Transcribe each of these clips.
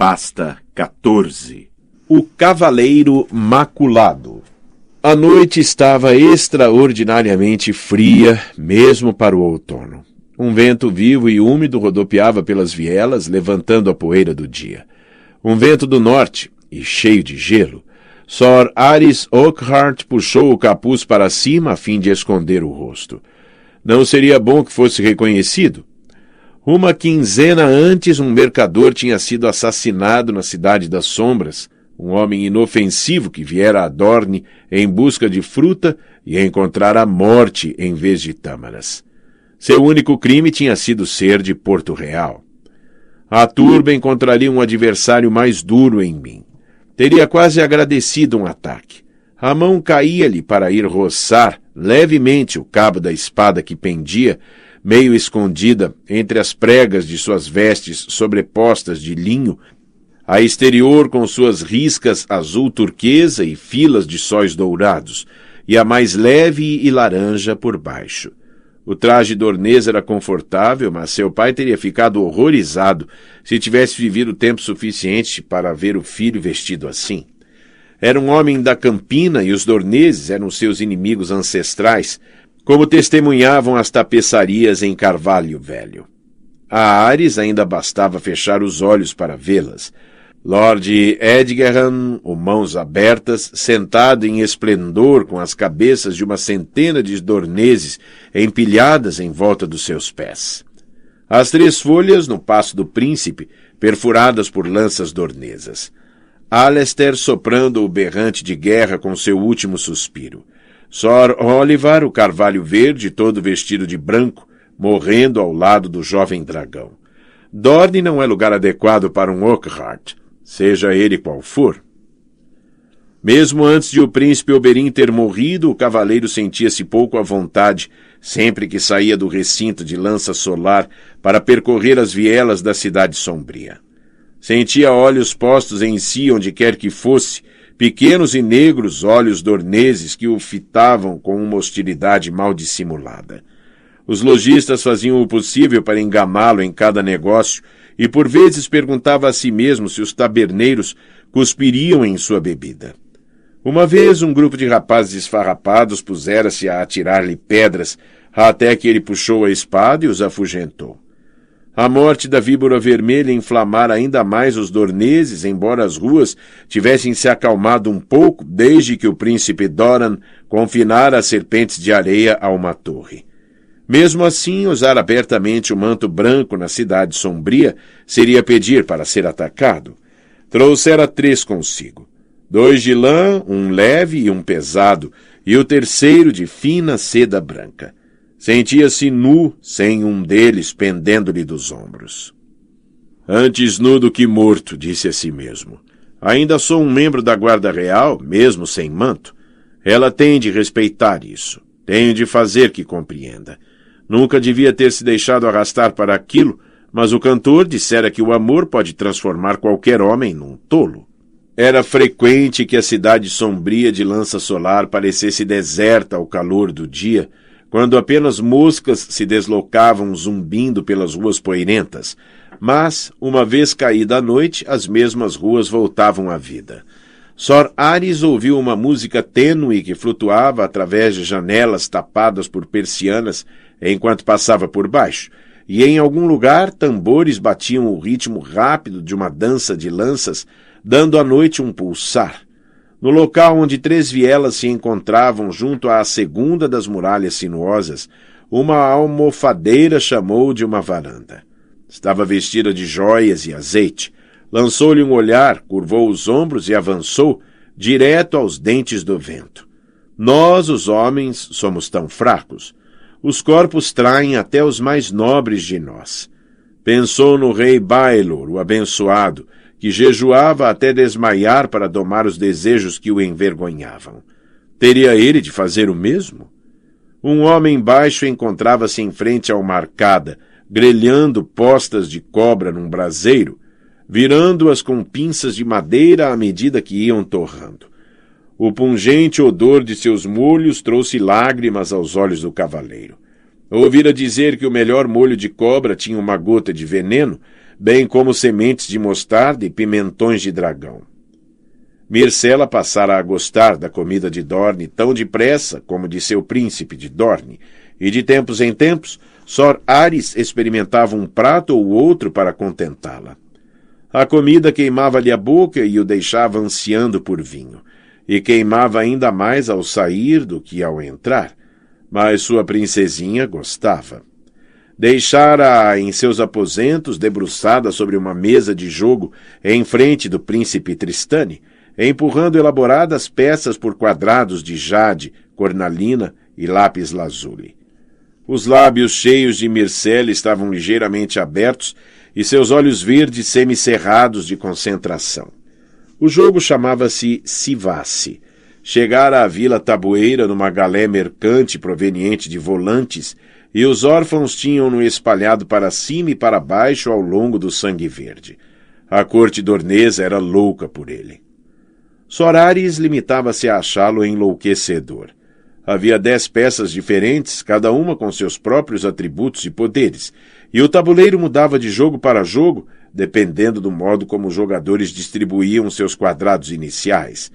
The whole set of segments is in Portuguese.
Pasta 14 O Cavaleiro Maculado A noite estava extraordinariamente fria, mesmo para o outono. Um vento vivo e úmido rodopiava pelas vielas, levantando a poeira do dia. Um vento do norte, e cheio de gelo. Sor Aris Oakhart puxou o capuz para cima a fim de esconder o rosto. Não seria bom que fosse reconhecido? Uma quinzena antes, um mercador tinha sido assassinado na Cidade das Sombras, um homem inofensivo que viera a Dorne em busca de fruta e encontrar a morte em vez de tâmaras. Seu único crime tinha sido ser de Porto Real. A turba encontraria um adversário mais duro em mim. Teria quase agradecido um ataque. A mão caía-lhe para ir roçar levemente o cabo da espada que pendia meio escondida entre as pregas de suas vestes sobrepostas de linho, a exterior com suas riscas azul turquesa e filas de sóis dourados, e a mais leve e laranja por baixo. O traje dornês era confortável, mas seu pai teria ficado horrorizado se tivesse vivido tempo suficiente para ver o filho vestido assim. Era um homem da campina e os dorneses eram seus inimigos ancestrais, como testemunhavam as tapeçarias em Carvalho Velho. A Ares ainda bastava fechar os olhos para vê-las. Lord Edgerham, o mãos abertas, sentado em esplendor com as cabeças de uma centena de dorneses empilhadas em volta dos seus pés. As três folhas no passo do príncipe, perfuradas por lanças dornesas. Alester soprando o berrante de guerra com seu último suspiro. Sor Oliver, o carvalho verde, todo vestido de branco, morrendo ao lado do jovem dragão. Dorne não é lugar adequado para um Oakhart, seja ele qual for. Mesmo antes de o príncipe Oberyn ter morrido, o cavaleiro sentia-se pouco à vontade sempre que saía do recinto de lança solar para percorrer as vielas da cidade sombria. Sentia olhos postos em si onde quer que fosse, pequenos e negros olhos dorneses que o fitavam com uma hostilidade mal dissimulada. Os lojistas faziam o possível para enganá-lo em cada negócio e por vezes perguntava a si mesmo se os taberneiros cuspiriam em sua bebida. Uma vez um grupo de rapazes esfarrapados pusera-se a atirar-lhe pedras até que ele puxou a espada e os afugentou. A morte da víbora vermelha inflamara ainda mais os dorneses, embora as ruas tivessem se acalmado um pouco desde que o príncipe Doran confinara as serpentes de areia a uma torre. Mesmo assim, usar abertamente o manto branco na cidade sombria seria pedir para ser atacado. Trouxera três consigo. Dois de lã, um leve e um pesado, e o terceiro de fina seda branca. Sentia-se nu, sem um deles pendendo-lhe dos ombros. Antes nu do que morto, disse a si mesmo. Ainda sou um membro da Guarda Real, mesmo sem manto. Ela tem de respeitar isso. Tenho de fazer que compreenda. Nunca devia ter se deixado arrastar para aquilo, mas o cantor dissera que o amor pode transformar qualquer homem num tolo. Era frequente que a cidade sombria de lança solar parecesse deserta ao calor do dia, quando apenas moscas se deslocavam zumbindo pelas ruas poeirentas, mas, uma vez caída a noite, as mesmas ruas voltavam à vida. Sor Ares ouviu uma música tênue que flutuava através de janelas tapadas por persianas enquanto passava por baixo, e em algum lugar tambores batiam o ritmo rápido de uma dança de lanças, dando à noite um pulsar. No local onde três vielas se encontravam junto à segunda das muralhas sinuosas, uma almofadeira chamou de uma varanda. Estava vestida de joias e azeite. Lançou-lhe um olhar, curvou os ombros e avançou, direto aos dentes do vento. Nós, os homens, somos tão fracos. Os corpos traem até os mais nobres de nós. Pensou no rei Baelor, o abençoado, que jejuava até desmaiar para domar os desejos que o envergonhavam. Teria ele de fazer o mesmo? Um homem baixo encontrava-se em frente ao marcada, grelhando postas de cobra num braseiro, virando-as com pinças de madeira à medida que iam torrando. O pungente odor de seus molhos trouxe lágrimas aos olhos do cavaleiro. Ouvira dizer que o melhor molho de cobra tinha uma gota de veneno, bem como sementes de mostarda e pimentões de dragão. Mircela passara a gostar da comida de Dorne tão depressa como de seu príncipe de Dorne, e de tempos em tempos, Sor Ares experimentava um prato ou outro para contentá-la. A comida queimava-lhe a boca e o deixava ansiando por vinho, e queimava ainda mais ao sair do que ao entrar, mas sua princesinha gostava. Deixara-a em seus aposentos, debruçada sobre uma mesa de jogo em frente do príncipe Tristane, empurrando elaboradas peças por quadrados de jade, cornalina e lápis lazuli. Os lábios cheios de mircela estavam ligeiramente abertos e seus olhos verdes semicerrados de concentração. O jogo chamava-se Sivasse. Chegara à vila tabueira numa galé mercante proveniente de volantes, e os órfãos tinham-no espalhado para cima e para baixo ao longo do sangue verde. A corte dornesa era louca por ele. Sorares limitava-se a achá-lo enlouquecedor. Havia dez peças diferentes, cada uma com seus próprios atributos e poderes, e o tabuleiro mudava de jogo para jogo, dependendo do modo como os jogadores distribuíam seus quadrados iniciais.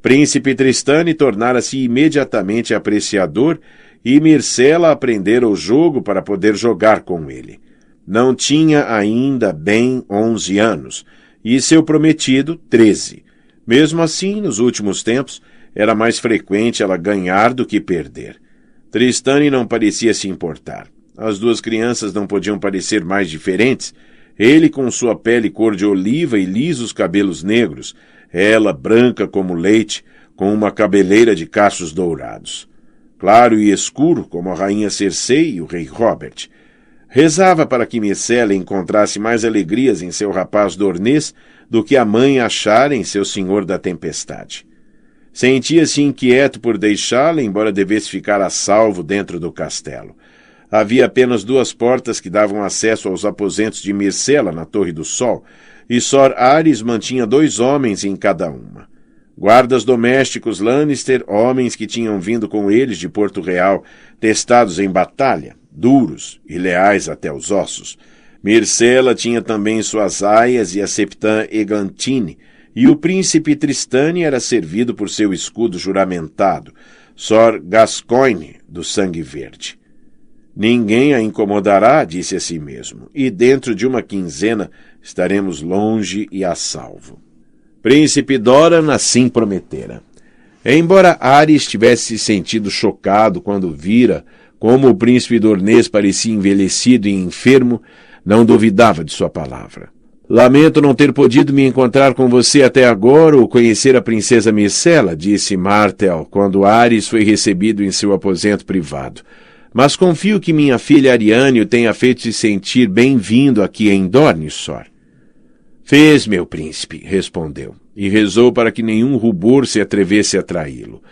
Príncipe Tristane tornara-se imediatamente apreciador e Mircela aprendera o jogo para poder jogar com ele. Não tinha ainda bem onze anos, e seu prometido, treze. Mesmo assim, nos últimos tempos, era mais frequente ela ganhar do que perder. Tristane não parecia se importar. As duas crianças não podiam parecer mais diferentes. Ele com sua pele cor de oliva e lisos cabelos negros, ela branca como leite, com uma cabeleira de cachos dourados. Claro e escuro, como a rainha Cersei e o rei Robert. Rezava para que Micela encontrasse mais alegrias em seu rapaz dornês do que a mãe achara em seu senhor da tempestade. Sentia-se inquieto por deixá-la, embora devesse ficar a salvo dentro do castelo. Havia apenas duas portas que davam acesso aos aposentos de Mircela na Torre do Sol, e Sor Ares mantinha dois homens em cada uma. Guardas domésticos Lannister, homens que tinham vindo com eles de Porto Real, testados em batalha, duros e leais até os ossos. Mircela tinha também suas aias e a septã Eglantine, e o príncipe Tristane era servido por seu escudo juramentado, Sor Gascoigne, do Sangue Verde. Ninguém a incomodará, disse a si mesmo, e dentro de uma quinzena estaremos longe e a salvo. Príncipe Doran assim prometera. Embora Ares tivesse se sentido chocado quando vira como o príncipe Dornês parecia envelhecido e enfermo, não duvidava de sua palavra. Lamento não ter podido me encontrar com você até agora ou conhecer a princesa Micela, disse Martel, quando Ares foi recebido em seu aposento privado mas confio que minha filha Ariane o tenha feito se sentir bem-vindo aqui em Dornissor. Fez, meu príncipe, respondeu, e rezou para que nenhum rubor se atrevesse a traí-lo.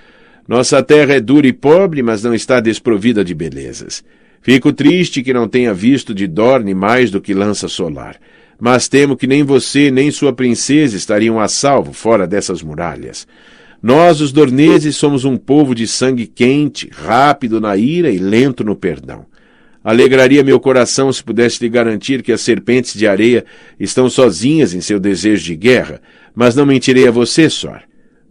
Nossa terra é dura e pobre, mas não está desprovida de belezas. Fico triste que não tenha visto de Dorne mais do que lança solar, mas temo que nem você nem sua princesa estariam a salvo fora dessas muralhas. Nós, os dorneses, somos um povo de sangue quente, rápido na ira e lento no perdão. Alegraria meu coração se pudesse lhe garantir que as serpentes de areia estão sozinhas em seu desejo de guerra, mas não mentirei a você, Sor.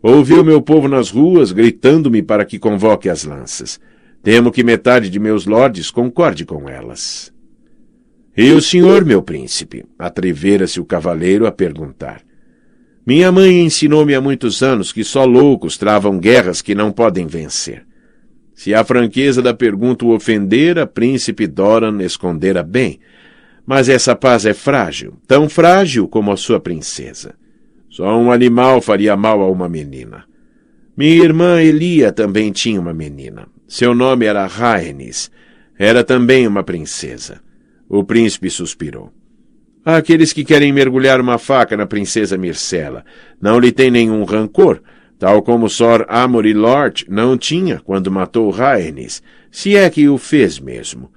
Ouvi o meu povo nas ruas gritando-me para que convoque as lanças. Temo que metade de meus lordes concorde com elas. E o senhor, meu príncipe? Atrevera-se o cavaleiro a perguntar. Minha mãe ensinou-me há muitos anos que só loucos travam guerras que não podem vencer. Se a franqueza da pergunta o ofendera, príncipe Doran escondera bem. Mas essa paz é frágil, tão frágil como a sua princesa. Só um animal faria mal a uma menina. Minha irmã Elia também tinha uma menina. Seu nome era Rhaenys. Era também uma princesa. O príncipe suspirou. Há aqueles que querem mergulhar uma faca na princesa Mircela. Não lhe tem nenhum rancor, tal como Sor Amory Lord não tinha quando matou Rhaenys, se é que o fez mesmo.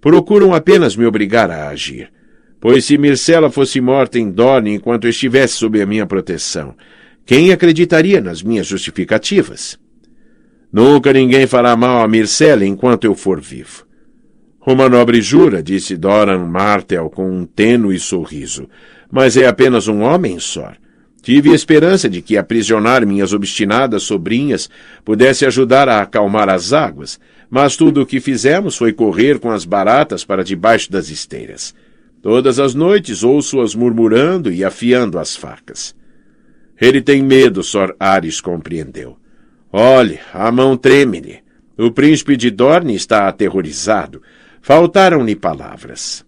Procuram apenas me obrigar a agir. Pois se Mircela fosse morta em Dorne enquanto estivesse sob a minha proteção, quem acreditaria nas minhas justificativas? Nunca ninguém fará mal a Mircela enquanto eu for vivo. Uma nobre jura, disse Doran Martel com um tênue sorriso. Mas é apenas um homem, Sor. Tive esperança de que aprisionar minhas obstinadas sobrinhas pudesse ajudar a acalmar as águas, mas tudo o que fizemos foi correr com as baratas para debaixo das esteiras. Todas as noites ouço-as murmurando e afiando as facas. Ele tem medo, Sor Ares compreendeu. Olhe, a mão treme-lhe. O príncipe de Dorne está aterrorizado. Faltaram-lhe palavras.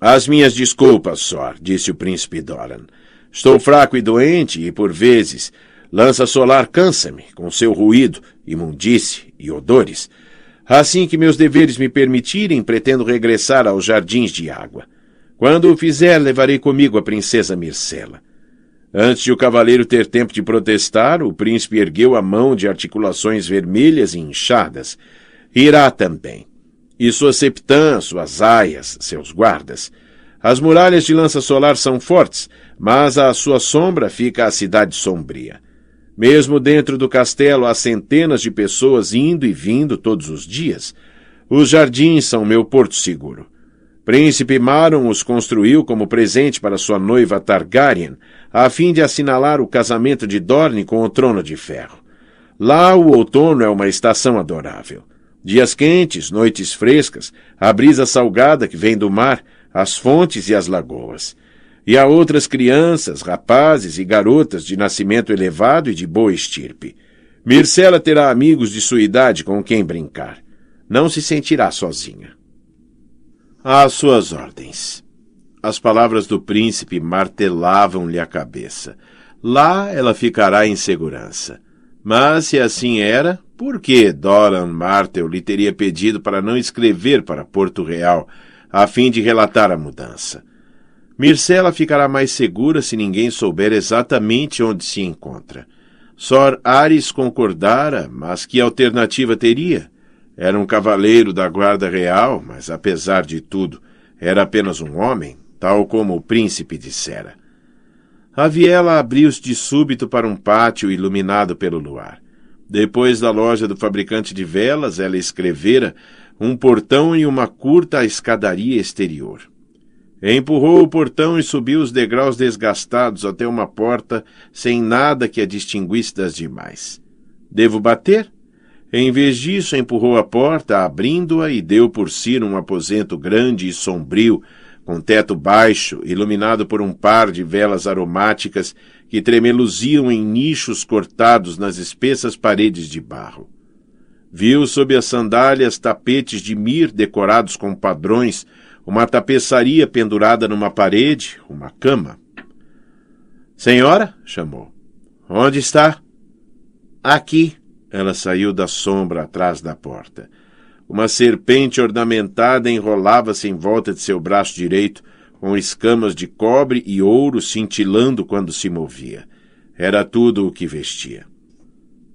As minhas desculpas, Sor, disse o príncipe Doran. Estou fraco e doente e, por vezes, lança solar cansa-me com seu ruído, imundice e odores. Assim que meus deveres me permitirem, pretendo regressar aos jardins de água. Quando o fizer, levarei comigo a princesa Mircela. Antes de o cavaleiro ter tempo de protestar, o príncipe ergueu a mão de articulações vermelhas e inchadas. Irá também. E sua septã, suas aias, seus guardas. As muralhas de lança solar são fortes, mas à sua sombra fica a cidade sombria. Mesmo dentro do castelo há centenas de pessoas indo e vindo todos os dias. Os jardins são meu porto seguro. Príncipe Maron os construiu como presente para sua noiva Targaryen, a fim de assinalar o casamento de Dorne com o trono de ferro. Lá o outono é uma estação adorável. Dias quentes, noites frescas, a brisa salgada que vem do mar, as fontes e as lagoas. E há outras crianças, rapazes e garotas de nascimento elevado e de boa estirpe. Mircela terá amigos de sua idade com quem brincar. Não se sentirá sozinha. Às suas ordens. As palavras do príncipe martelavam-lhe a cabeça. Lá ela ficará em segurança. Mas se assim era, por que Doran Martel lhe teria pedido para não escrever para Porto Real, a fim de relatar a mudança? Mircela ficará mais segura se ninguém souber exatamente onde se encontra. Sor Ares concordara, mas que alternativa teria? Era um cavaleiro da guarda real, mas apesar de tudo, era apenas um homem, tal como o príncipe dissera. A viela abriu-se de súbito para um pátio iluminado pelo luar. Depois da loja do fabricante de velas, ela escrevera um portão e uma curta escadaria exterior. Empurrou o portão e subiu os degraus desgastados até uma porta sem nada que a distinguisse das demais. Devo bater? Em vez disso, empurrou a porta, abrindo-a e deu por si num aposento grande e sombrio, com teto baixo, iluminado por um par de velas aromáticas que tremeluziam em nichos cortados nas espessas paredes de barro. Viu sob as sandálias tapetes de mir decorados com padrões, uma tapeçaria pendurada numa parede, uma cama. Senhora? chamou. Onde está? Aqui. Ela saiu da sombra atrás da porta. Uma serpente ornamentada enrolava-se em volta de seu braço direito, com escamas de cobre e ouro cintilando quando se movia. Era tudo o que vestia.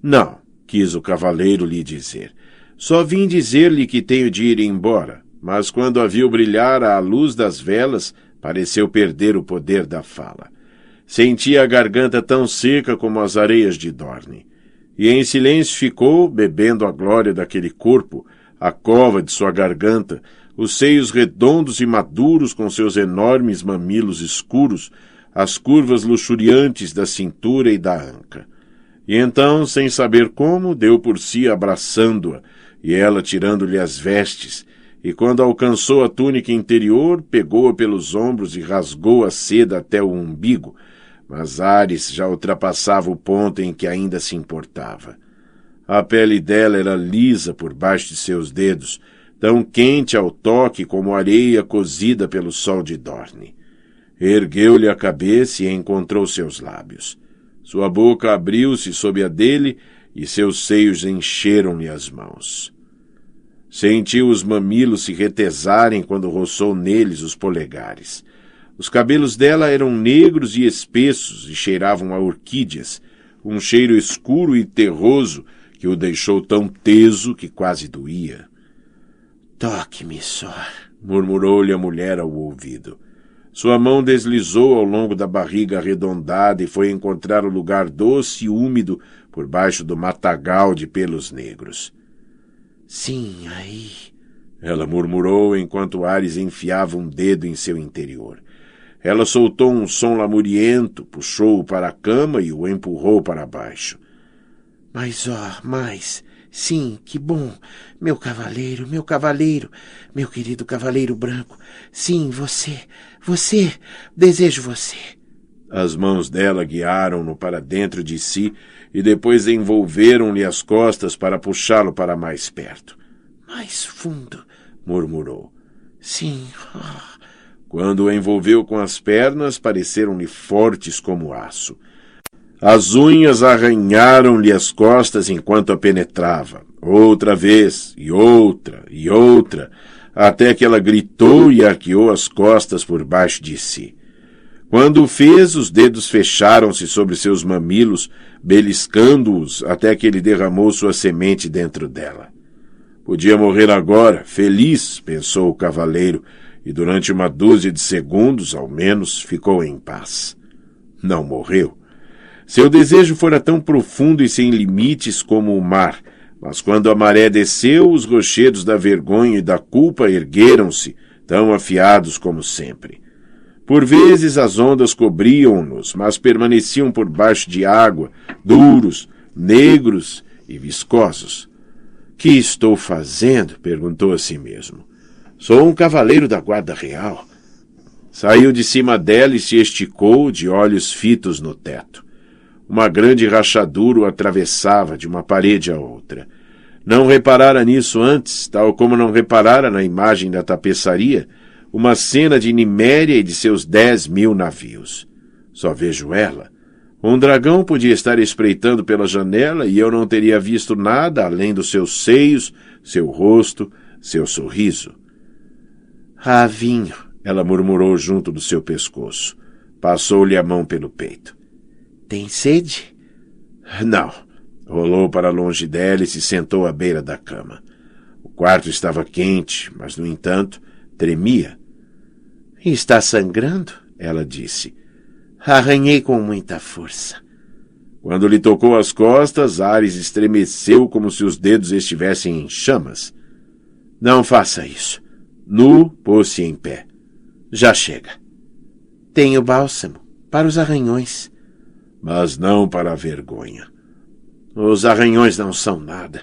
Não, quis o cavaleiro lhe dizer. Só vim dizer-lhe que tenho de ir embora, mas quando a viu brilhar à luz das velas, pareceu perder o poder da fala. Sentia a garganta tão seca como as areias de Dorne. E em silêncio ficou, bebendo a glória daquele corpo, a cova de sua garganta, os seios redondos e maduros com seus enormes mamilos escuros, as curvas luxuriantes da cintura e da anca. E então, sem saber como, deu por si abraçando-a, e ela tirando-lhe as vestes, e quando alcançou a túnica interior, pegou-a pelos ombros e rasgou a seda até o umbigo, mas Ares já ultrapassava o ponto em que ainda se importava. A pele dela era lisa por baixo de seus dedos, tão quente ao toque como areia cozida pelo sol de Dorne. Ergueu-lhe a cabeça e encontrou seus lábios. Sua boca abriu-se sob a dele e seus seios encheram-lhe as mãos. Sentiu os mamilos se retesarem quando roçou neles os polegares. Os cabelos dela eram negros e espessos e cheiravam a orquídeas, um cheiro escuro e terroso que o deixou tão teso que quase doía. Toque-me só, murmurou-lhe a mulher ao ouvido. Sua mão deslizou ao longo da barriga arredondada e foi encontrar o lugar doce e úmido por baixo do matagal de pelos negros. Sim, aí, Ela murmurou enquanto Ares enfiava um dedo em seu interior. Ela soltou um som lamuriento, puxou-o para a cama e o empurrou para baixo. Mas, ó, mais. Sim, que bom. Meu cavaleiro, meu cavaleiro, meu querido cavaleiro branco. Sim, você, você, desejo você. As mãos dela guiaram-no para dentro de si e depois envolveram-lhe as costas para puxá-lo para mais perto. Mais fundo, murmurou. Sim. Oh. Quando o envolveu com as pernas, pareceram-lhe fortes como aço. As unhas arranharam-lhe as costas enquanto a penetrava, outra vez, e outra, e outra, até que ela gritou e arqueou as costas por baixo de si. Quando o fez, os dedos fecharam-se sobre seus mamilos, beliscando-os até que ele derramou sua semente dentro dela. Podia morrer agora, feliz, pensou o cavaleiro, e durante uma dúzia de segundos, ao menos, ficou em paz. Não morreu. Seu desejo fora tão profundo e sem limites como o mar, mas quando a maré desceu, os rochedos da vergonha e da culpa ergueram-se, tão afiados como sempre. Por vezes as ondas cobriam-nos, mas permaneciam por baixo de água, duros, negros e viscosos. Que estou fazendo? perguntou a si mesmo. Sou um cavaleiro da guarda real. Saiu de cima dela e se esticou, de olhos fitos no teto. Uma grande rachadura o atravessava de uma parede a outra. Não reparara nisso antes, tal como não reparara na imagem da tapeçaria, uma cena de Niméria e de seus dez mil navios. Só vejo ela, um dragão podia estar espreitando pela janela e eu não teria visto nada além dos seus seios, seu rosto, seu sorriso. Ah, vinho, ela murmurou junto do seu pescoço. Passou-lhe a mão pelo peito. Tem sede? Não. Rolou para longe dela e se sentou à beira da cama. O quarto estava quente, mas, no entanto, tremia. Está sangrando? Ela disse. Arranhei com muita força. Quando lhe tocou as costas, Ares estremeceu como se os dedos estivessem em chamas. Não faça isso. Nu, pôs-se em pé. Já chega. Tenho bálsamo para os arranhões. Mas não para a vergonha. Os arranhões não são nada.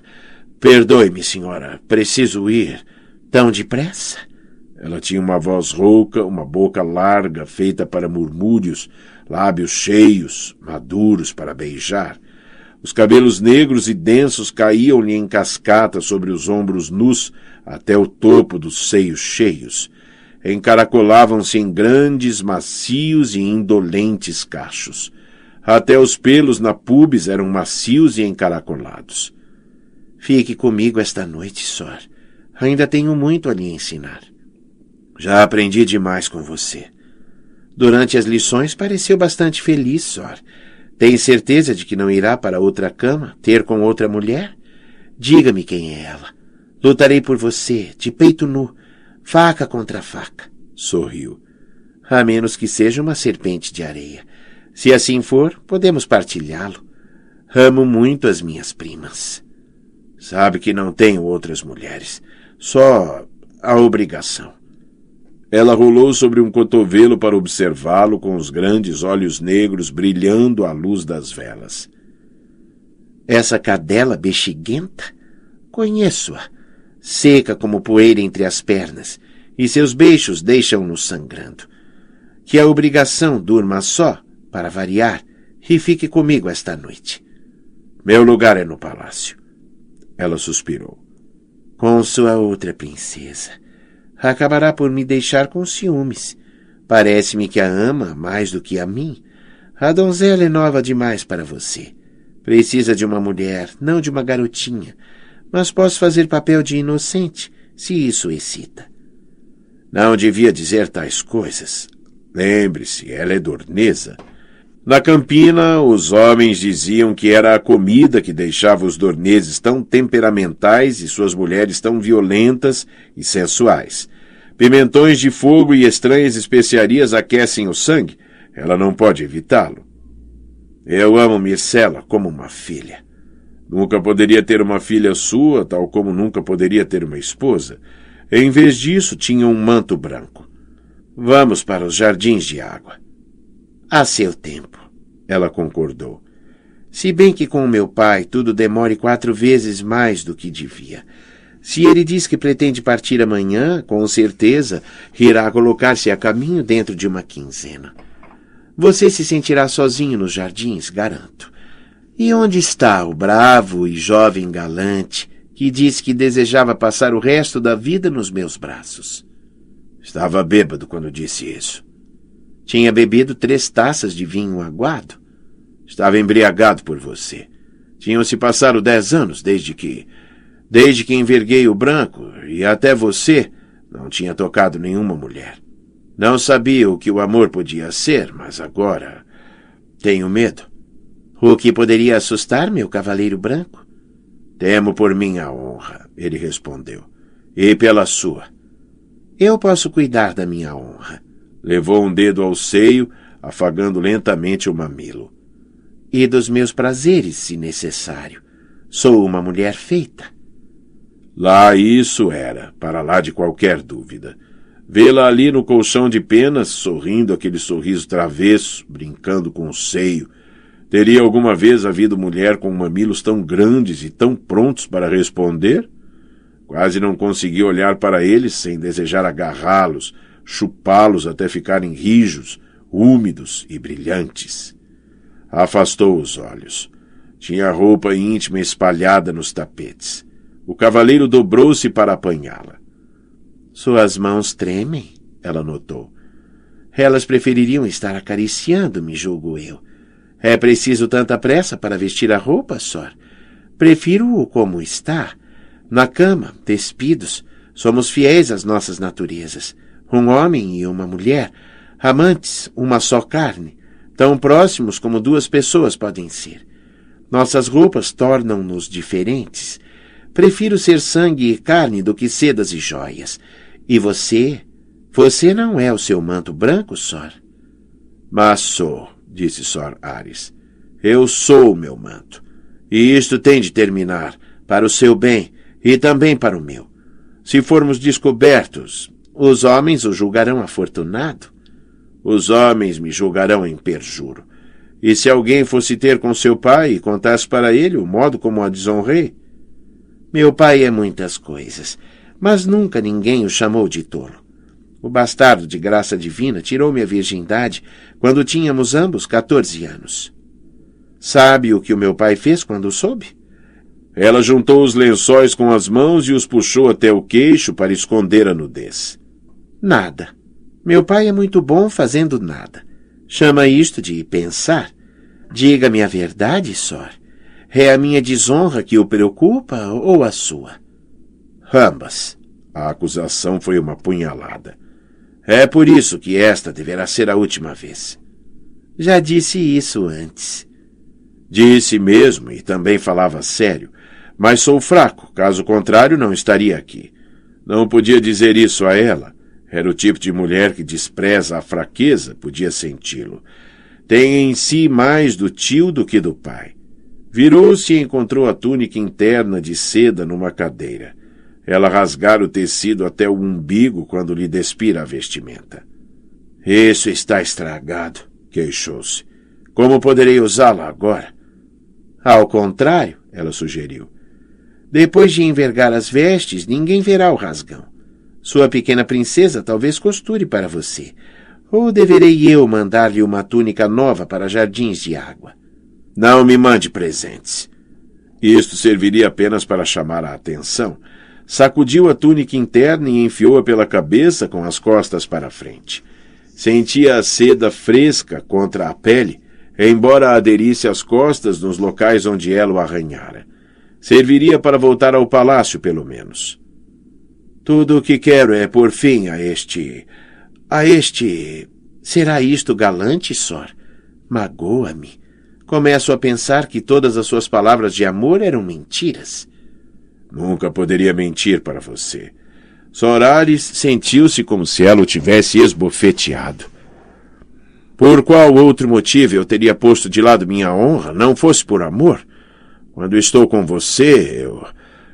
Perdoe-me, senhora. Preciso ir. Tão depressa? Ela tinha uma voz rouca, uma boca larga, feita para murmúrios, lábios cheios, maduros para beijar. Os cabelos negros e densos caíam-lhe em cascata sobre os ombros nus até o topo dos seios cheios. Encaracolavam-se em grandes, macios e indolentes cachos. Até os pelos na pubis eram macios e encaracolados. Fique comigo esta noite, Sor. Ainda tenho muito a lhe ensinar. Já aprendi demais com você. Durante as lições pareceu bastante feliz, Sor. Tem certeza de que não irá para outra cama, ter com outra mulher? Diga-me quem é ela. Lutarei por você, de peito nu, faca contra faca. Sorriu. A menos que seja uma serpente de areia. Se assim for, podemos partilhá-lo. Amo muito as minhas primas. Sabe que não tenho outras mulheres. Só a obrigação. Ela rolou sobre um cotovelo para observá-lo com os grandes olhos negros brilhando à luz das velas. Essa cadela bexiguenta? Conheço-a. Seca como poeira entre as pernas, e seus beijos deixam-no sangrando. Que a obrigação durma só, para variar, e fique comigo esta noite. Meu lugar é no palácio. Ela suspirou. Com sua outra princesa acabará por me deixar com ciúmes. Parece-me que a ama mais do que a mim. A donzela é nova demais para você. Precisa de uma mulher, não de uma garotinha. Mas posso fazer papel de inocente, se isso excita. Não devia dizer tais coisas. Lembre-se, ela é dorneza. Na campina, os homens diziam que era a comida que deixava os dorneses tão temperamentais e suas mulheres tão violentas e sensuais. Pimentões de fogo e estranhas especiarias aquecem o sangue. Ela não pode evitá-lo. Eu amo Mircela como uma filha. Nunca poderia ter uma filha sua, tal como nunca poderia ter uma esposa. Em vez disso, tinha um manto branco. Vamos para os jardins de água. A seu tempo, ela concordou. Se bem que com meu pai tudo demore quatro vezes mais do que devia. Se ele diz que pretende partir amanhã, com certeza irá colocar-se a caminho dentro de uma quinzena. Você se sentirá sozinho nos jardins, garanto. E onde está o bravo e jovem galante que disse que desejava passar o resto da vida nos meus braços? Estava bêbado quando disse isso. Tinha bebido três taças de vinho aguado. Estava embriagado por você. Tinham-se passado dez anos desde que Desde que enverguei o branco, e até você, não tinha tocado nenhuma mulher. Não sabia o que o amor podia ser, mas agora tenho medo. O que poderia assustar, meu cavaleiro branco? Temo por minha honra, ele respondeu, e pela sua. Eu posso cuidar da minha honra. Levou um dedo ao seio, afagando lentamente o mamilo. E dos meus prazeres, se necessário. Sou uma mulher feita. Lá isso era, para lá de qualquer dúvida. Vê-la ali no colchão de penas, sorrindo aquele sorriso travesso, brincando com o seio. Teria alguma vez havido mulher com mamilos tão grandes e tão prontos para responder? Quase não conseguia olhar para eles sem desejar agarrá-los, chupá-los até ficarem rijos, úmidos e brilhantes. Afastou os olhos. Tinha roupa íntima espalhada nos tapetes. O cavaleiro dobrou-se para apanhá-la. Suas mãos tremem, ela notou. Elas prefeririam estar acariciando-me, julgo eu. É preciso tanta pressa para vestir a roupa, Sor. Prefiro-o como está. Na cama, despidos, somos fiéis às nossas naturezas. Um homem e uma mulher, amantes, uma só carne, tão próximos como duas pessoas podem ser. Nossas roupas tornam-nos diferentes, Prefiro ser sangue e carne do que sedas e joias. E você? Você não é o seu manto branco, Sor? Mas sou, disse Sor Ares. Eu sou o meu manto. E isto tem de terminar, para o seu bem e também para o meu. Se formos descobertos, os homens o julgarão afortunado. Os homens me julgarão em perjuro. E se alguém fosse ter com seu pai e contasse para ele o modo como a desonrei, meu pai é muitas coisas, mas nunca ninguém o chamou de tolo. O bastardo de graça divina tirou-me a virgindade quando tínhamos ambos 14 anos. Sabe o que o meu pai fez quando soube? Ela juntou os lençóis com as mãos e os puxou até o queixo para esconder a nudez. Nada. Meu pai é muito bom fazendo nada. Chama isto de pensar. Diga-me a verdade, Sor. É a minha desonra que o preocupa ou a sua? Ambas. A acusação foi uma punhalada. É por isso que esta deverá ser a última vez. Já disse isso antes. Disse mesmo e também falava sério, mas sou fraco, caso contrário não estaria aqui. Não podia dizer isso a ela. Era o tipo de mulher que despreza a fraqueza, podia senti-lo. Tem em si mais do tio do que do pai. Virou-se e encontrou a túnica interna de seda numa cadeira. Ela rasgara o tecido até o umbigo quando lhe despira a vestimenta. Isso está estragado, queixou-se. Como poderei usá-la agora? Ao contrário, ela sugeriu. Depois de envergar as vestes, ninguém verá o rasgão. Sua pequena princesa talvez costure para você. Ou deverei eu mandar-lhe uma túnica nova para jardins de água? Não me mande presentes. Isto serviria apenas para chamar a atenção. Sacudiu a túnica interna e enfiou-a pela cabeça com as costas para frente. Sentia a seda fresca contra a pele, embora aderisse às costas nos locais onde ela o arranhara. Serviria para voltar ao palácio, pelo menos. Tudo o que quero é pôr fim a este. a este. Será isto galante, Sor? Magoa-me. Começo a pensar que todas as suas palavras de amor eram mentiras. Nunca poderia mentir para você. Sorares sentiu-se como se ela o tivesse esbofeteado. Por qual outro motivo eu teria posto de lado minha honra, não fosse por amor? Quando estou com você, eu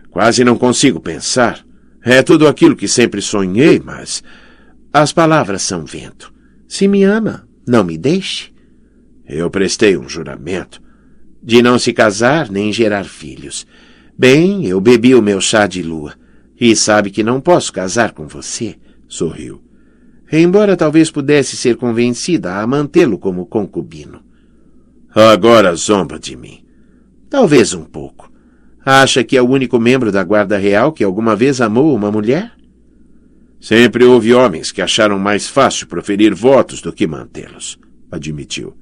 quase não consigo pensar. É tudo aquilo que sempre sonhei, mas as palavras são vento. Se me ama, não me deixe. Eu prestei um juramento de não se casar nem gerar filhos. Bem, eu bebi o meu chá de lua e sabe que não posso casar com você, sorriu. Embora talvez pudesse ser convencida a mantê-lo como concubino. Agora zomba de mim. Talvez um pouco. Acha que é o único membro da Guarda Real que alguma vez amou uma mulher? Sempre houve homens que acharam mais fácil proferir votos do que mantê-los, admitiu.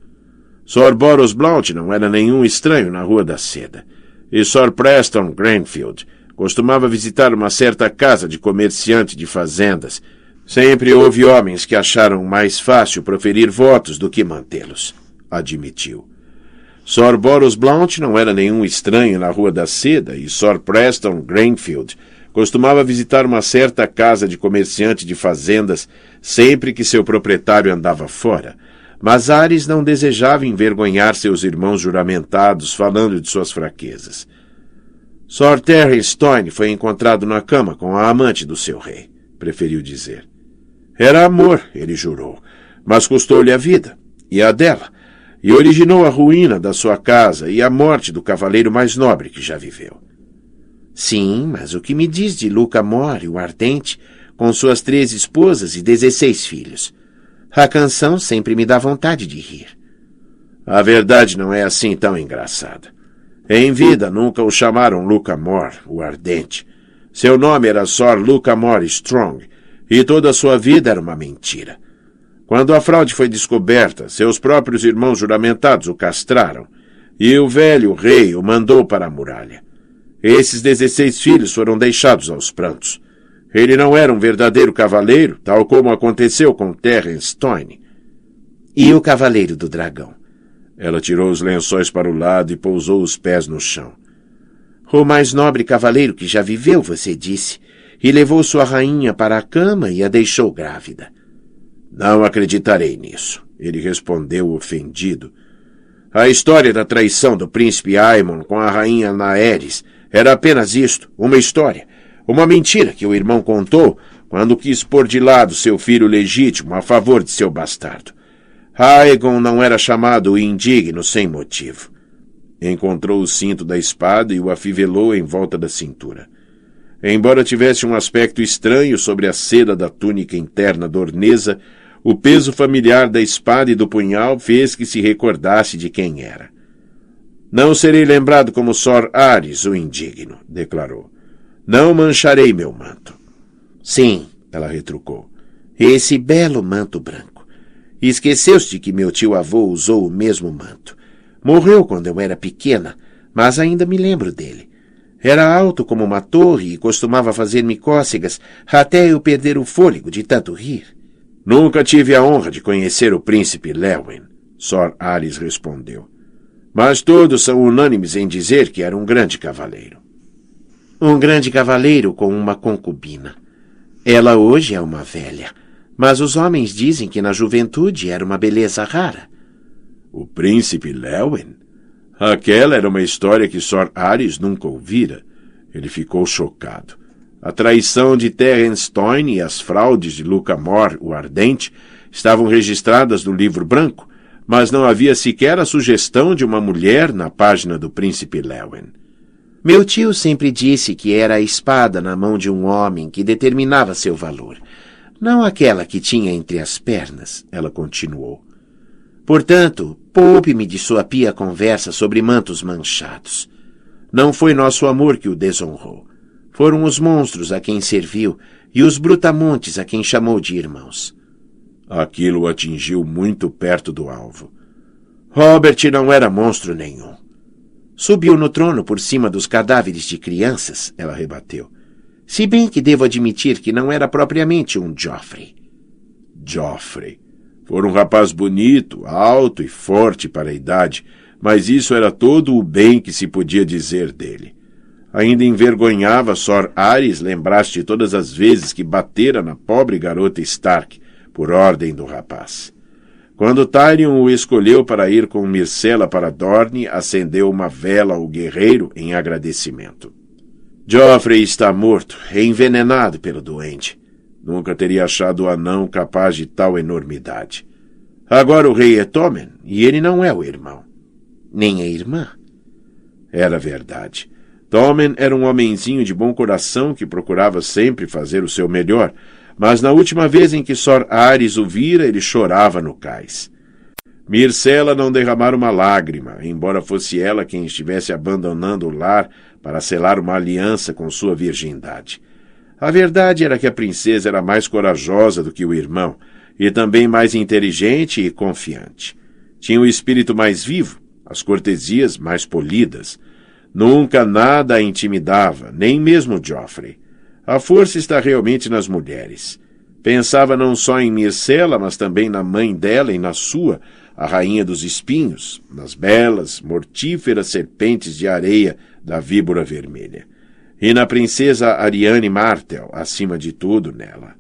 Sir Boros Blount não era nenhum estranho na Rua da Seda. E Sir Preston Granfield costumava visitar uma certa casa de comerciante de fazendas. Sempre houve homens que acharam mais fácil proferir votos do que mantê-los, admitiu. Sir Boros Blount não era nenhum estranho na Rua da Seda e Sir Preston Granfield costumava visitar uma certa casa de comerciante de fazendas sempre que seu proprietário andava fora. Mas Ares não desejava envergonhar seus irmãos juramentados falando de suas fraquezas. Sir Terry Stoyne foi encontrado na cama com a amante do seu rei, preferiu dizer. Era amor, ele jurou, mas custou-lhe a vida, e a dela, e originou a ruína da sua casa e a morte do cavaleiro mais nobre que já viveu. Sim, mas o que me diz de Luca Mori, o ardente, com suas três esposas e dezesseis filhos? A canção sempre me dá vontade de rir. A verdade não é assim tão engraçada. Em vida nunca o chamaram Luca Mor, o ardente. Seu nome era Sir Luca Mor Strong, e toda a sua vida era uma mentira. Quando a fraude foi descoberta, seus próprios irmãos juramentados o castraram, e o velho rei o mandou para a muralha. Esses dezesseis filhos foram deixados aos prantos. Ele não era um verdadeiro cavaleiro, tal como aconteceu com Terence Stoyne. E o cavaleiro do dragão? Ela tirou os lençóis para o lado e pousou os pés no chão. O mais nobre cavaleiro que já viveu, você disse, e levou sua rainha para a cama e a deixou grávida. Não acreditarei nisso, ele respondeu ofendido. A história da traição do príncipe Aemon com a rainha Naeris era apenas isto, uma história, uma mentira que o irmão contou quando quis pôr de lado seu filho legítimo a favor de seu bastardo. Aegon não era chamado indigno sem motivo. Encontrou o cinto da espada e o afivelou em volta da cintura. Embora tivesse um aspecto estranho sobre a seda da túnica interna dorneza, o peso familiar da espada e do punhal fez que se recordasse de quem era. Não serei lembrado como Sor Ares, o indigno, declarou. Não mancharei meu manto. Sim, ela retrucou. Esse belo manto branco. Esqueceu-se que meu tio-avô usou o mesmo manto. Morreu quando eu era pequena, mas ainda me lembro dele. Era alto como uma torre e costumava fazer-me cócegas até eu perder o fôlego de tanto rir. Nunca tive a honra de conhecer o príncipe Lewin, Sor Ares respondeu mas todos são unânimes em dizer que era um grande cavaleiro. Um grande cavaleiro com uma concubina. Ela hoje é uma velha, mas os homens dizem que na juventude era uma beleza rara. O príncipe Lewin? Aquela era uma história que Sor Ares nunca ouvira. Ele ficou chocado. A traição de Terence Toyne e as fraudes de Luca Mor, o Ardente, estavam registradas no livro branco, mas não havia sequer a sugestão de uma mulher na página do príncipe Lewin. Meu tio sempre disse que era a espada na mão de um homem que determinava seu valor, não aquela que tinha entre as pernas, ela continuou. Portanto, poupe-me de sua pia conversa sobre mantos manchados. Não foi nosso amor que o desonrou. Foram os monstros a quem serviu e os brutamontes a quem chamou de irmãos. Aquilo atingiu muito perto do alvo. Robert não era monstro nenhum. Subiu no trono por cima dos cadáveres de crianças, ela rebateu. Se bem que devo admitir que não era propriamente um Joffrey. Joffrey. Foi um rapaz bonito, alto e forte para a idade, mas isso era todo o bem que se podia dizer dele. Ainda envergonhava Sor Ares lembrar-se de todas as vezes que batera na pobre garota Stark, por ordem do rapaz. Quando Tyrion o escolheu para ir com Mircela para Dorne, acendeu uma vela ao guerreiro em agradecimento. Joffrey está morto, envenenado pelo doente. Nunca teria achado o anão capaz de tal enormidade. Agora o rei é Tommen, e ele não é o irmão. Nem a irmã. Era verdade. Tommen era um homenzinho de bom coração que procurava sempre fazer o seu melhor, mas na última vez em que Sor Ares o vira, ele chorava no cais. Mircela não derramara uma lágrima, embora fosse ela quem estivesse abandonando o lar para selar uma aliança com sua virgindade. A verdade era que a princesa era mais corajosa do que o irmão, e também mais inteligente e confiante. Tinha o espírito mais vivo, as cortesias mais polidas. Nunca nada a intimidava, nem mesmo Joffrey. A força está realmente nas mulheres. Pensava não só em Mircela, mas também na mãe dela e na sua, a rainha dos espinhos, nas belas, mortíferas serpentes de areia da víbora vermelha. E na princesa Ariane Martel, acima de tudo nela.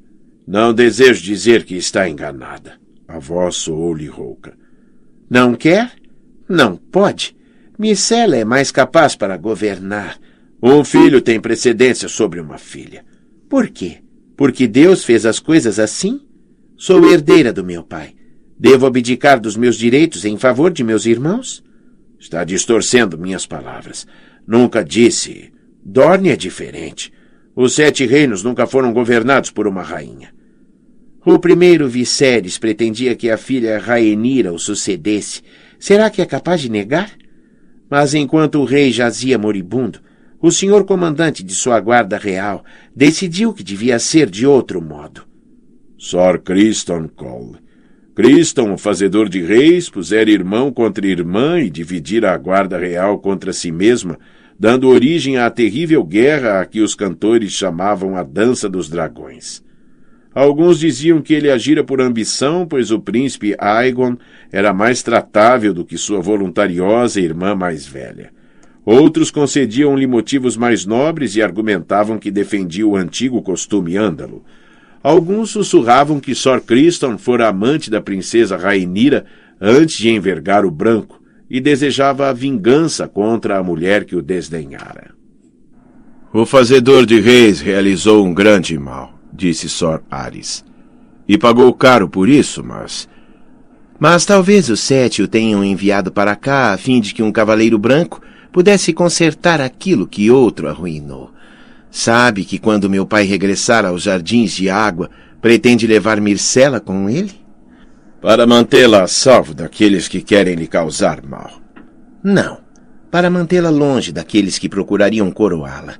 Não desejo dizer que está enganada. A voz soou-lhe rouca. Não quer? Não pode. Micela é mais capaz para governar. Um filho tem precedência sobre uma filha. Por quê? Porque Deus fez as coisas assim? Sou herdeira do meu pai. Devo abdicar dos meus direitos em favor de meus irmãos? Está distorcendo minhas palavras. Nunca disse. Dorne é diferente. Os sete reinos nunca foram governados por uma rainha. O primeiro Viserys pretendia que a filha Rhaenyra o sucedesse. Será que é capaz de negar? Mas enquanto o rei jazia moribundo, o senhor comandante de sua guarda real decidiu que devia ser de outro modo. Sor Criston Cole Criston, o fazedor de reis, pusera irmão contra irmã e dividira a guarda real contra si mesma, dando origem à terrível guerra a que os cantores chamavam a Dança dos Dragões. Alguns diziam que ele agira por ambição, pois o príncipe Aegon era mais tratável do que sua voluntariosa irmã mais velha. Outros concediam-lhe motivos mais nobres e argumentavam que defendia o antigo costume ândalo, Alguns sussurravam que Sor Criston fora amante da princesa Rainira antes de envergar o branco e desejava a vingança contra a mulher que o desdenhara. O fazedor de reis realizou um grande mal, disse Sor Ares. E pagou caro por isso, mas... Mas talvez os sete o tenham enviado para cá a fim de que um cavaleiro branco pudesse consertar aquilo que outro arruinou. Sabe que quando meu pai regressar aos jardins de água, pretende levar Mircela com ele? Para mantê-la a salvo daqueles que querem lhe causar mal. Não, para mantê-la longe daqueles que procurariam coroá-la.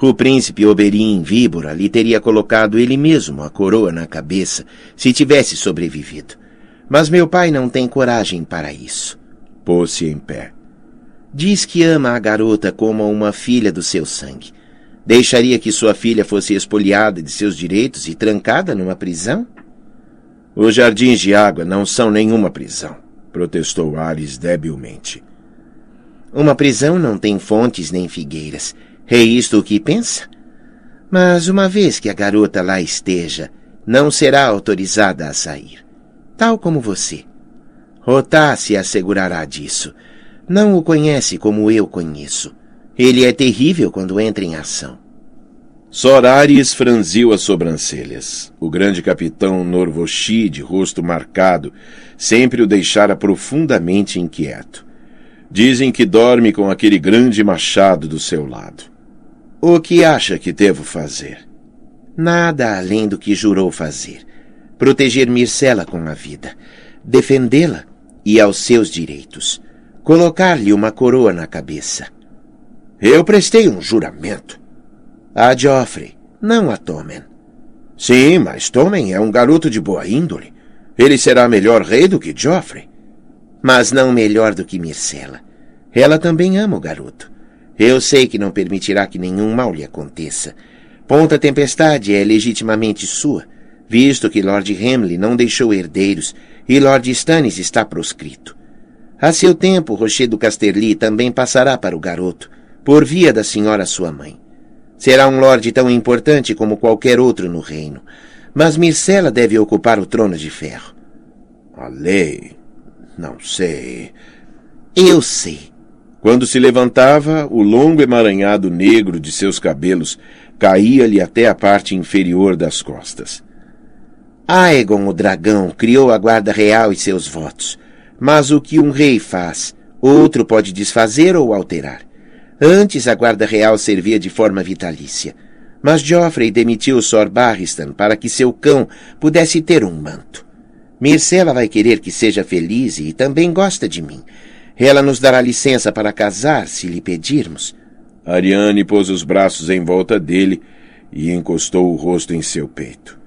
O príncipe Oberyn Víbora lhe teria colocado ele mesmo a coroa na cabeça se tivesse sobrevivido. Mas meu pai não tem coragem para isso. Pôs-se em pé. Diz que ama a garota como uma filha do seu sangue. Deixaria que sua filha fosse expoliada de seus direitos e trancada numa prisão? Os jardins de água não são nenhuma prisão, protestou Ares debilmente. Uma prisão não tem fontes nem figueiras. É isto o que pensa? Mas uma vez que a garota lá esteja, não será autorizada a sair. Tal como você. Rotá se assegurará disso. Não o conhece como eu conheço. Ele é terrível quando entra em ação. Sorares franziu as sobrancelhas. O grande capitão Norvoshi, de rosto marcado, sempre o deixara profundamente inquieto. Dizem que dorme com aquele grande machado do seu lado. O que acha que devo fazer? Nada além do que jurou fazer. Proteger Mircela com a vida. Defendê-la e aos seus direitos. Colocar-lhe uma coroa na cabeça. Eu prestei um juramento. A Joffrey, não a Tommen. Sim, mas Tommen é um garoto de boa índole. Ele será melhor rei do que Joffrey. Mas não melhor do que Mircela. Ela também ama o garoto. Eu sei que não permitirá que nenhum mal lhe aconteça. Ponta Tempestade é legitimamente sua, visto que Lord Hamley não deixou herdeiros e Lord Stannis está proscrito. A seu tempo, Rocher do Casterly também passará para o garoto, por via da senhora sua mãe. Será um lorde tão importante como qualquer outro no reino, mas Mircela deve ocupar o trono de ferro. A lei? Não sei. Eu sei. Quando se levantava, o longo emaranhado negro de seus cabelos caía-lhe até a parte inferior das costas. Aegon, o dragão, criou a guarda real e seus votos. Mas o que um rei faz, outro pode desfazer ou alterar. Antes a guarda real servia de forma vitalícia. Mas Joffrey demitiu Sor Barristan para que seu cão pudesse ter um manto. Mircela vai querer que seja feliz e também gosta de mim. Ela nos dará licença para casar, se lhe pedirmos. Ariane pôs os braços em volta dele e encostou o rosto em seu peito.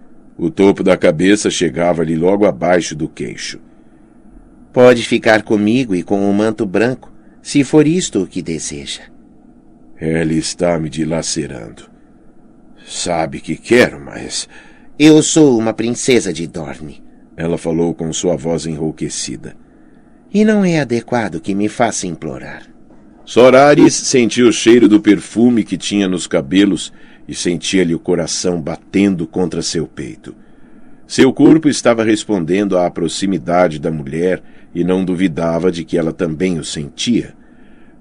O topo da cabeça chegava-lhe logo abaixo do queixo. Pode ficar comigo e com o manto branco, se for isto o que deseja. Ela está me dilacerando. Sabe que quero, mas. Eu sou uma princesa de Dorne. Ela falou com sua voz enrouquecida. E não é adequado que me faça implorar. Sorares sentiu o cheiro do perfume que tinha nos cabelos e sentia-lhe o coração batendo contra seu peito. Seu corpo estava respondendo à proximidade da mulher e não duvidava de que ela também o sentia.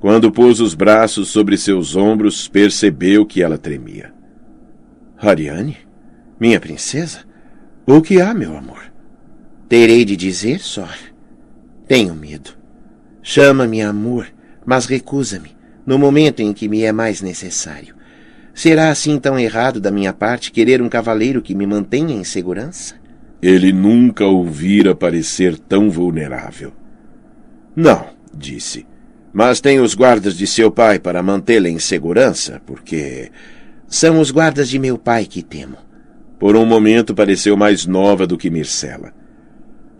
Quando pôs os braços sobre seus ombros, percebeu que ela tremia. Ariane? Minha princesa? O que há, meu amor? Terei de dizer, só. Tenho medo. Chama-me amor, mas recusa-me, no momento em que me é mais necessário. Será assim tão errado da minha parte querer um cavaleiro que me mantenha em segurança? Ele nunca ouvira parecer tão vulnerável. Não, disse. Mas tem os guardas de seu pai para mantê-la em segurança, porque. São os guardas de meu pai que temo. Por um momento pareceu mais nova do que Mircela.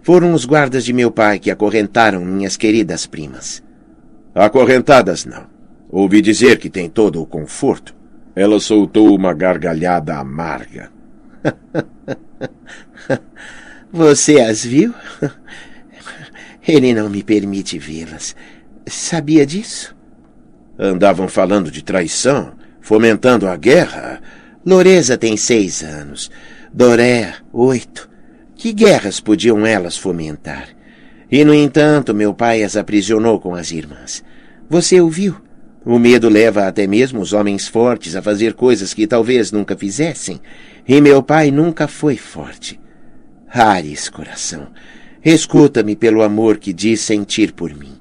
Foram os guardas de meu pai que acorrentaram minhas queridas primas. Acorrentadas não. Ouvi dizer que tem todo o conforto. Ela soltou uma gargalhada amarga. Você as viu? Ele não me permite vê-las. Sabia disso? Andavam falando de traição, fomentando a guerra. Loreza tem seis anos. Doré, oito. Que guerras podiam elas fomentar? E, no entanto, meu pai as aprisionou com as irmãs. Você ouviu? O medo leva até mesmo os homens fortes a fazer coisas que talvez nunca fizessem. E meu pai nunca foi forte. Ares, coração, escuta-me pelo amor que diz sentir por mim.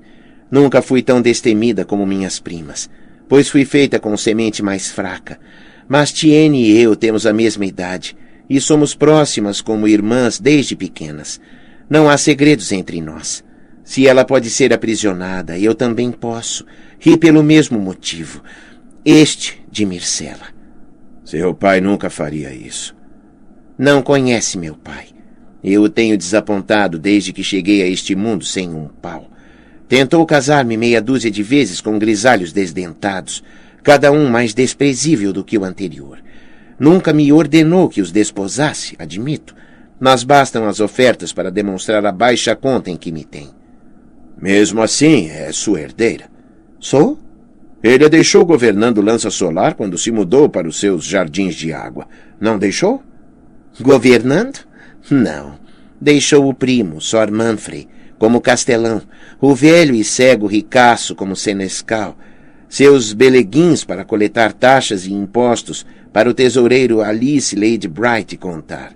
Nunca fui tão destemida como minhas primas, pois fui feita com semente mais fraca. Mas Tiene e eu temos a mesma idade, e somos próximas como irmãs desde pequenas. Não há segredos entre nós. Se ela pode ser aprisionada, eu também posso, e pelo mesmo motivo. Este de Mircela. Seu pai nunca faria isso. Não conhece meu pai. Eu o tenho desapontado desde que cheguei a este mundo sem um pau. Tentou casar-me meia dúzia de vezes com grisalhos desdentados, cada um mais desprezível do que o anterior. Nunca me ordenou que os desposasse, admito, mas bastam as ofertas para demonstrar a baixa conta em que me tem. Mesmo assim, é sua herdeira. Sou? Ele a deixou governando Lança Solar quando se mudou para os seus jardins de água. Não deixou? Governando? Não. Deixou o primo, Sor Manfrey, como castelão, o velho e cego ricaço como senescal, seus beleguins para coletar taxas e impostos para o tesoureiro Alice Lady Bright contar,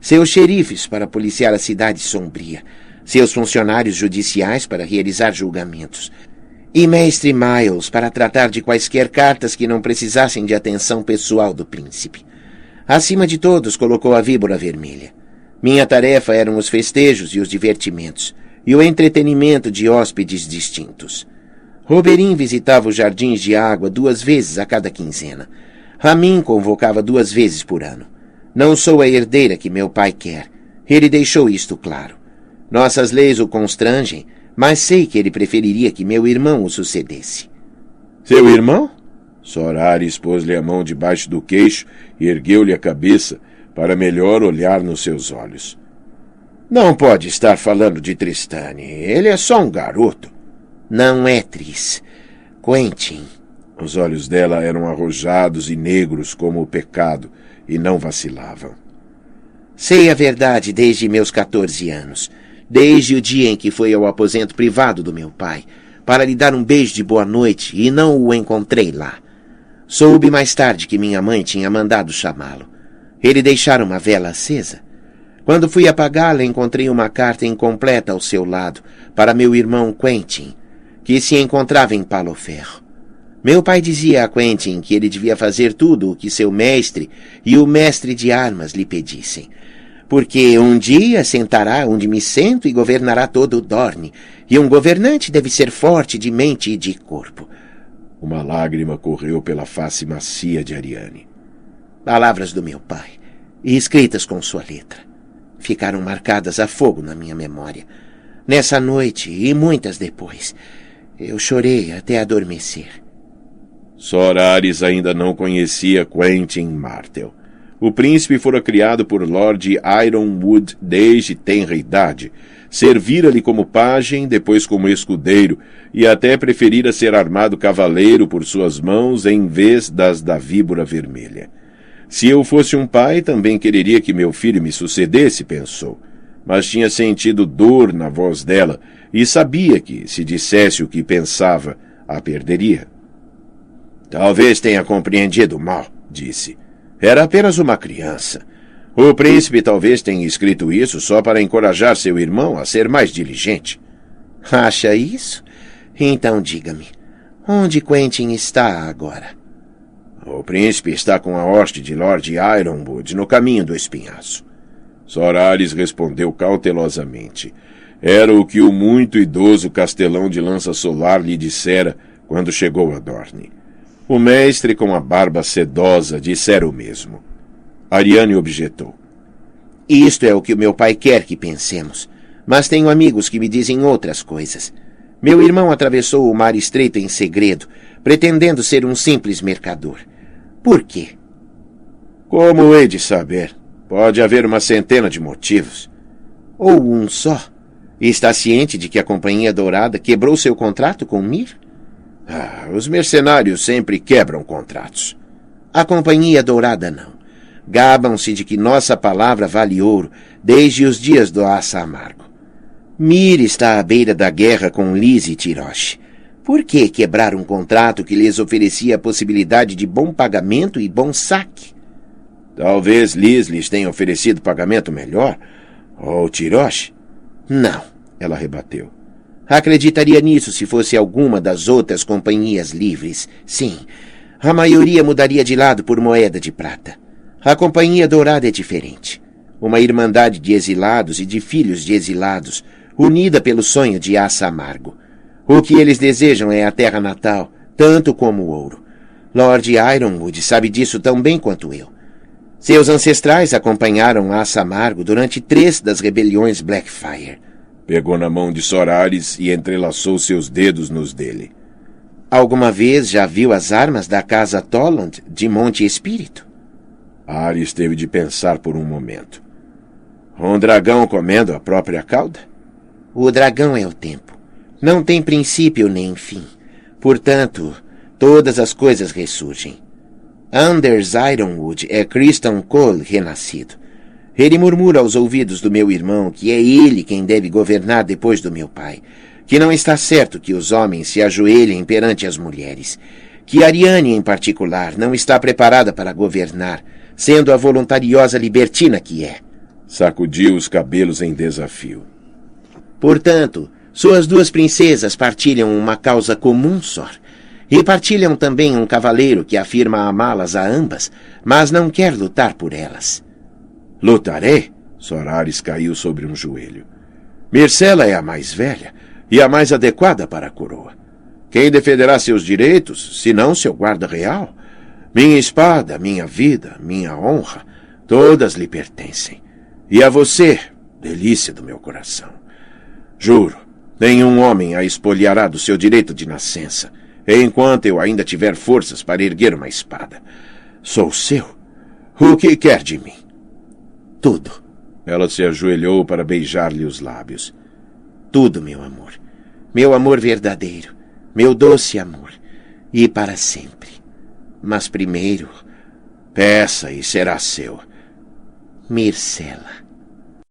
seus xerifes para policiar a cidade sombria, seus funcionários judiciais para realizar julgamentos, e Mestre Miles para tratar de quaisquer cartas que não precisassem de atenção pessoal do príncipe. Acima de todos, colocou a víbora vermelha. Minha tarefa eram os festejos e os divertimentos, e o entretenimento de hóspedes distintos. Roberin visitava os jardins de água duas vezes a cada quinzena. Ramin convocava duas vezes por ano. Não sou a herdeira que meu pai quer. Ele deixou isto claro. Nossas leis o constrangem, mas sei que ele preferiria que meu irmão o sucedesse. Seu irmão? Sorares pôs-lhe a mão debaixo do queixo e ergueu-lhe a cabeça para melhor olhar nos seus olhos. Não pode estar falando de Tristane. Ele é só um garoto. Não é, Tris. Quentin. Os olhos dela eram arrojados e negros como o pecado e não vacilavam. Sei a verdade desde meus 14 anos. Desde o dia em que fui ao aposento privado do meu pai, para lhe dar um beijo de boa noite e não o encontrei lá. Soube mais tarde que minha mãe tinha mandado chamá-lo. Ele deixara uma vela acesa. Quando fui apagá-la, encontrei uma carta incompleta ao seu lado para meu irmão Quentin, que se encontrava em Paloferro. Meu pai dizia a Quentin que ele devia fazer tudo o que seu mestre e o mestre de armas lhe pedissem, porque um dia sentará onde me sento e governará todo o Dorne, e um governante deve ser forte de mente e de corpo. Uma lágrima correu pela face macia de Ariane. Palavras do meu pai, escritas com sua letra, ficaram marcadas a fogo na minha memória. Nessa noite e muitas depois, eu chorei até adormecer. Sorares ainda não conhecia Quentin Martel. O príncipe fora criado por Lord Ironwood desde tenra idade. Servira-lhe como pajem, depois como escudeiro, e até preferira ser armado cavaleiro por suas mãos em vez das da víbora vermelha. Se eu fosse um pai, também quereria que meu filho me sucedesse, pensou. Mas tinha sentido dor na voz dela e sabia que, se dissesse o que pensava, a perderia. Talvez tenha compreendido mal, disse. Era apenas uma criança. O príncipe talvez tenha escrito isso só para encorajar seu irmão a ser mais diligente. Acha isso? Então diga-me, onde Quentin está agora? O príncipe está com a hoste de Lord Ironwood no caminho do espinhaço. Sorares respondeu cautelosamente. Era o que o muito idoso castelão de lança solar lhe dissera quando chegou a Dorne. O mestre, com a barba sedosa, dissera o mesmo. Ariane objetou. Isto é o que o meu pai quer que pensemos. Mas tenho amigos que me dizem outras coisas. Meu irmão atravessou o mar estreito em segredo, pretendendo ser um simples mercador. Por quê? Como hei de saber? Pode haver uma centena de motivos. Ou um só. Está ciente de que a Companhia Dourada quebrou seu contrato com Mir? Ah, os mercenários sempre quebram contratos. A Companhia Dourada não. Gabam-se de que nossa palavra vale ouro desde os dias do Assa Amargo. Mir está à beira da guerra com Liz e Tirosh. Por que quebrar um contrato que lhes oferecia a possibilidade de bom pagamento e bom saque? Talvez Liz lhes tenha oferecido pagamento melhor. Ou Tirosh? Não, ela rebateu. Acreditaria nisso se fosse alguma das outras companhias livres. Sim, a maioria mudaria de lado por moeda de prata. A Companhia Dourada é diferente. Uma irmandade de exilados e de filhos de exilados, unida pelo sonho de Assa Amargo. O que eles desejam é a terra natal, tanto como o ouro. Lord Ironwood sabe disso tão bem quanto eu. Seus ancestrais acompanharam Assa Amargo durante três das rebeliões Blackfire. Pegou na mão de Sorares e entrelaçou seus dedos nos dele. Alguma vez já viu as armas da casa Tolland de Monte Espírito? Ares teve de pensar por um momento. Um dragão comendo a própria cauda? O dragão é o tempo. Não tem princípio nem fim. Portanto, todas as coisas ressurgem. Anders Ironwood é Christian Cole renascido. Ele murmura aos ouvidos do meu irmão que é ele quem deve governar depois do meu pai, que não está certo que os homens se ajoelhem perante as mulheres, que Ariane, em particular, não está preparada para governar, sendo a voluntariosa libertina que é. Sacudiu os cabelos em desafio. Portanto, suas duas princesas partilham uma causa comum só. E partilham também um cavaleiro que afirma amá-las a ambas, mas não quer lutar por elas. Lutarei? Sorares caiu sobre um joelho. Mircela é a mais velha e a mais adequada para a coroa. Quem defenderá seus direitos, se não seu guarda real? Minha espada, minha vida, minha honra, todas lhe pertencem. E a você, delícia do meu coração. Juro, nenhum homem a espoliará do seu direito de nascença, enquanto eu ainda tiver forças para erguer uma espada. Sou seu. O que quer de mim? Tudo. Ela se ajoelhou para beijar-lhe os lábios. Tudo, meu amor. Meu amor verdadeiro. Meu doce amor. E para sempre. Mas primeiro. Peça e será seu. Mircela.